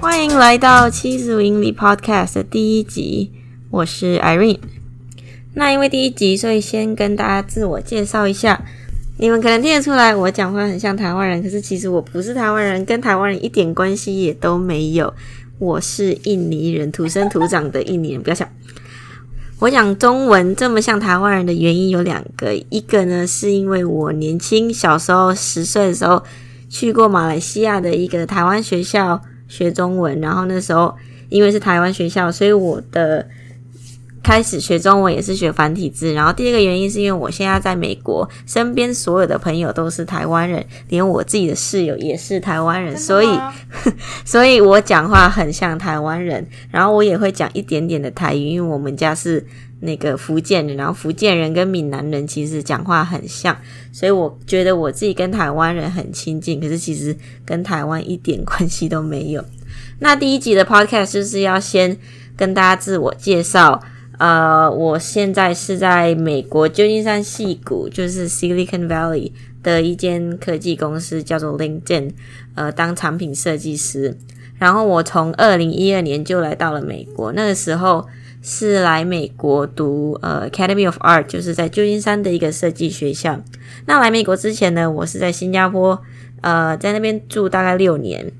欢迎来到七十五英里 Podcast 的第一集，我是 Irene。那因为第一集，所以先跟大家自我介绍一下。你们可能听得出来，我讲话很像台湾人，可是其实我不是台湾人，跟台湾人一点关系也都没有。我是印尼人，土生土长的印尼人。不要想，我讲中文这么像台湾人的原因有两个，一个呢是因为我年轻小时候十岁的时候去过马来西亚的一个台湾学校。学中文，然后那时候因为是台湾学校，所以我的开始学中文也是学繁体字。然后第二个原因是因为我现在在美国，身边所有的朋友都是台湾人，连我自己的室友也是台湾人，所以，所以我讲话很像台湾人。然后我也会讲一点点的台语，因为我们家是那个福建人，然后福建人跟闽南人其实讲话很像，所以我觉得我自己跟台湾人很亲近，可是其实跟台湾一点关系都没有。那第一集的 podcast 就是要先跟大家自我介绍，呃，我现在是在美国旧金山西谷，就是 Silicon Valley 的一间科技公司，叫做 LinkedIn，呃，当产品设计师。然后我从二零一二年就来到了美国，那个时候。是来美国读呃 Academy of Art，就是在旧金山的一个设计学校。那来美国之前呢，我是在新加坡，呃，在那边住大概六年，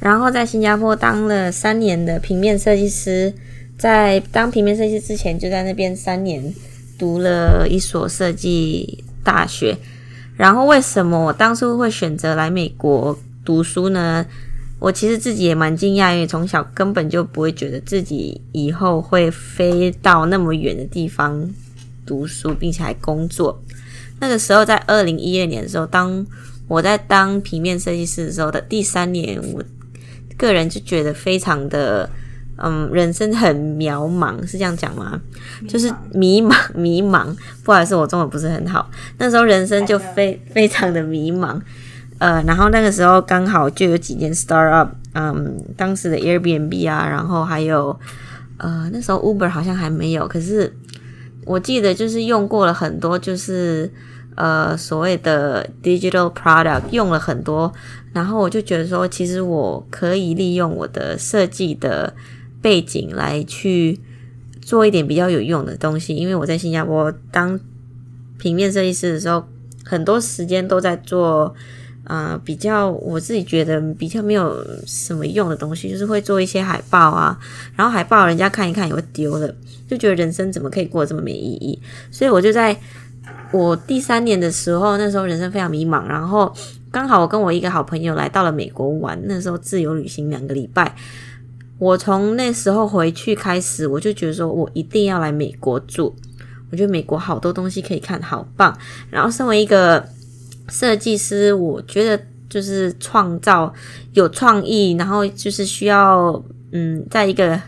然后在新加坡当了三年的平面设计师。在当平面设计师之前，就在那边三年读了一所设计大学。然后为什么我当初会选择来美国读书呢？我其实自己也蛮惊讶，因为从小根本就不会觉得自己以后会飞到那么远的地方读书，并且还工作。那个时候在二零一二年的时候，当我在当平面设计师的时候的第三年，我个人就觉得非常的，嗯，人生很渺茫，是这样讲吗？就是迷茫，迷茫。不好意思，我中文不是很好。那时候人生就非非常的迷茫。呃，然后那个时候刚好就有几间 startup，嗯，当时的 Airbnb 啊，然后还有呃，那时候 Uber 好像还没有，可是我记得就是用过了很多，就是呃所谓的 digital product 用了很多，然后我就觉得说，其实我可以利用我的设计的背景来去做一点比较有用的东西，因为我在新加坡当平面设计师的时候，很多时间都在做。呃，比较我自己觉得比较没有什么用的东西，就是会做一些海报啊，然后海报人家看一看也会丢了，就觉得人生怎么可以过这么没意义？所以我就在我第三年的时候，那时候人生非常迷茫，然后刚好我跟我一个好朋友来到了美国玩，那时候自由旅行两个礼拜，我从那时候回去开始，我就觉得说我一定要来美国住，我觉得美国好多东西可以看，好棒，然后身为一个。设计师，我觉得就是创造有创意，然后就是需要嗯，在一个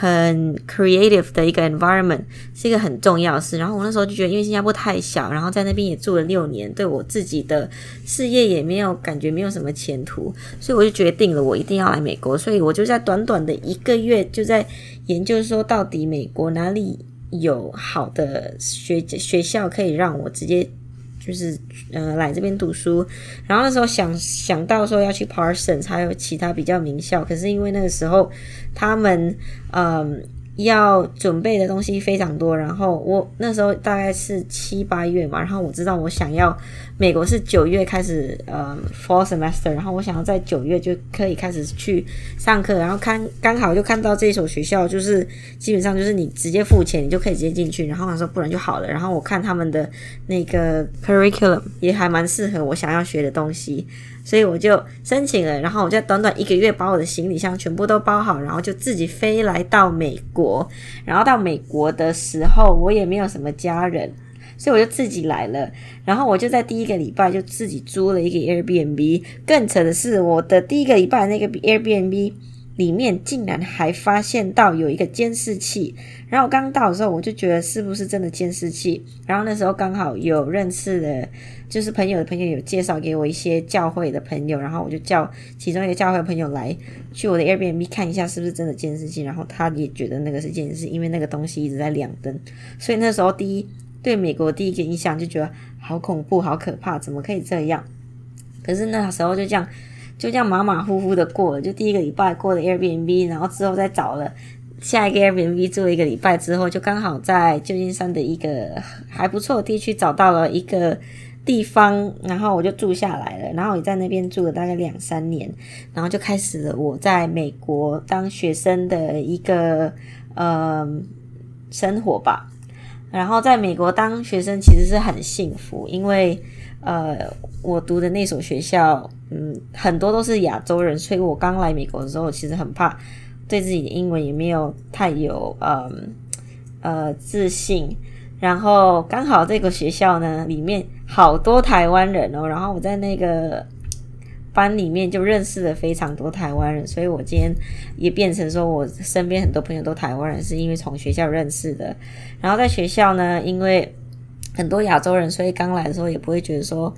很 creative 的一个 environment 是一个很重要的事。然后我那时候就觉得，因为新加坡太小，然后在那边也住了六年，对我自己的事业也没有感觉没有什么前途，所以我就决定了，我一定要来美国。所以我就在短短的一个月就在研究说，到底美国哪里有好的学学校可以让我直接。就是呃来这边读书，然后那时候想想到说要去 parson，还有其他比较名校，可是因为那个时候他们嗯。要准备的东西非常多，然后我那时候大概是七八月嘛，然后我知道我想要美国是九月开始呃 fall semester，然后我想要在九月就可以开始去上课，然后看刚好就看到这所学校，就是基本上就是你直接付钱你就可以直接进去，然后我说不然就好了，然后我看他们的那个 curriculum 也还蛮适合我想要学的东西。所以我就申请了，然后我在短短一个月把我的行李箱全部都包好，然后就自己飞来到美国。然后到美国的时候，我也没有什么家人，所以我就自己来了。然后我就在第一个礼拜就自己租了一个 Airbnb。更扯的是，我的第一个礼拜那个 Airbnb。里面竟然还发现到有一个监视器，然后我刚到的时候我就觉得是不是真的监视器？然后那时候刚好有认识的，就是朋友的朋友有介绍给我一些教会的朋友，然后我就叫其中一个教会朋友来去我的 Airbnb 看一下是不是真的监视器，然后他也觉得那个是监视器，因为那个东西一直在亮灯，所以那时候第一对美国第一个印象就觉得好恐怖、好可怕，怎么可以这样？可是那时候就这样就这样马马虎虎的过了，就第一个礼拜过了 Airbnb，然后之后再找了下一个 Airbnb 住了一个礼拜之后，就刚好在旧金山的一个还不错的地区找到了一个地方，然后我就住下来了，然后也在那边住了大概两三年，然后就开始了我在美国当学生的一个呃生活吧。然后在美国当学生其实是很幸福，因为呃我读的那所学校，嗯，很多都是亚洲人，所以我刚来美国的时候其实很怕，对自己的英文也没有太有嗯呃自信。然后刚好这个学校呢，里面好多台湾人哦，然后我在那个班里面就认识了非常多台湾人，所以我今天也变成说我身边很多朋友都台湾人，是因为从学校认识的。然后在学校呢，因为很多亚洲人，所以刚来的时候也不会觉得说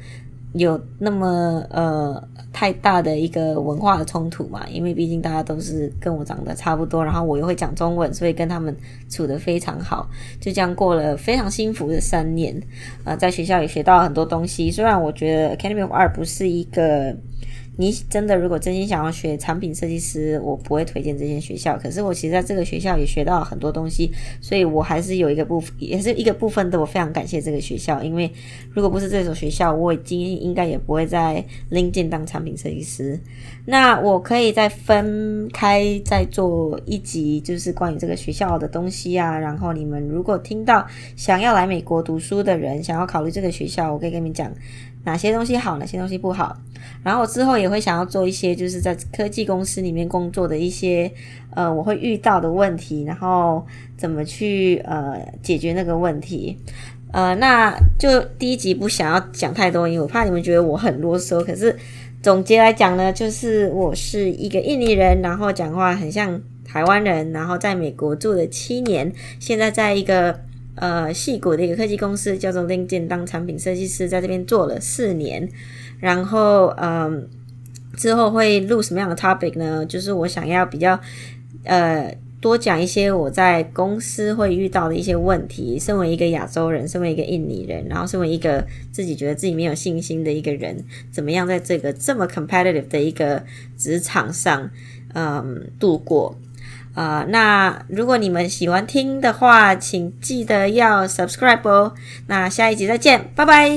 有那么呃。太大的一个文化的冲突嘛，因为毕竟大家都是跟我长得差不多，然后我又会讲中文，所以跟他们处得非常好，就这样过了非常幸福的三年。呃，在学校也学到很多东西，虽然我觉得 Academy of Art 不是一个。你真的如果真心想要学产品设计师，我不会推荐这间学校。可是我其实在这个学校也学到了很多东西，所以我还是有一个部分，也是一个部分的。我非常感谢这个学校，因为如果不是这所学校，我今天应该也不会在 LinkedIn 当产品设计师。那我可以再分开再做一集，就是关于这个学校的东西啊。然后你们如果听到想要来美国读书的人，想要考虑这个学校，我可以跟你们讲。哪些东西好，哪些东西不好，然后我之后也会想要做一些，就是在科技公司里面工作的一些，呃，我会遇到的问题，然后怎么去呃解决那个问题，呃，那就第一集不想要讲太多，因为我怕你们觉得我很啰嗦。可是总结来讲呢，就是我是一个印尼人，然后讲话很像台湾人，然后在美国住了七年，现在在一个。呃，戏谷的一个科技公司叫做 LinkedIn，当产品设计师，在这边做了四年。然后，嗯、之后会录什么样的 topic 呢？就是我想要比较，呃，多讲一些我在公司会遇到的一些问题。身为一个亚洲人，身为一个印尼人，然后身为一个自己觉得自己没有信心的一个人，怎么样在这个这么 competitive 的一个职场上，嗯、度过。啊、呃，那如果你们喜欢听的话，请记得要 subscribe 哦。那下一集再见，拜拜。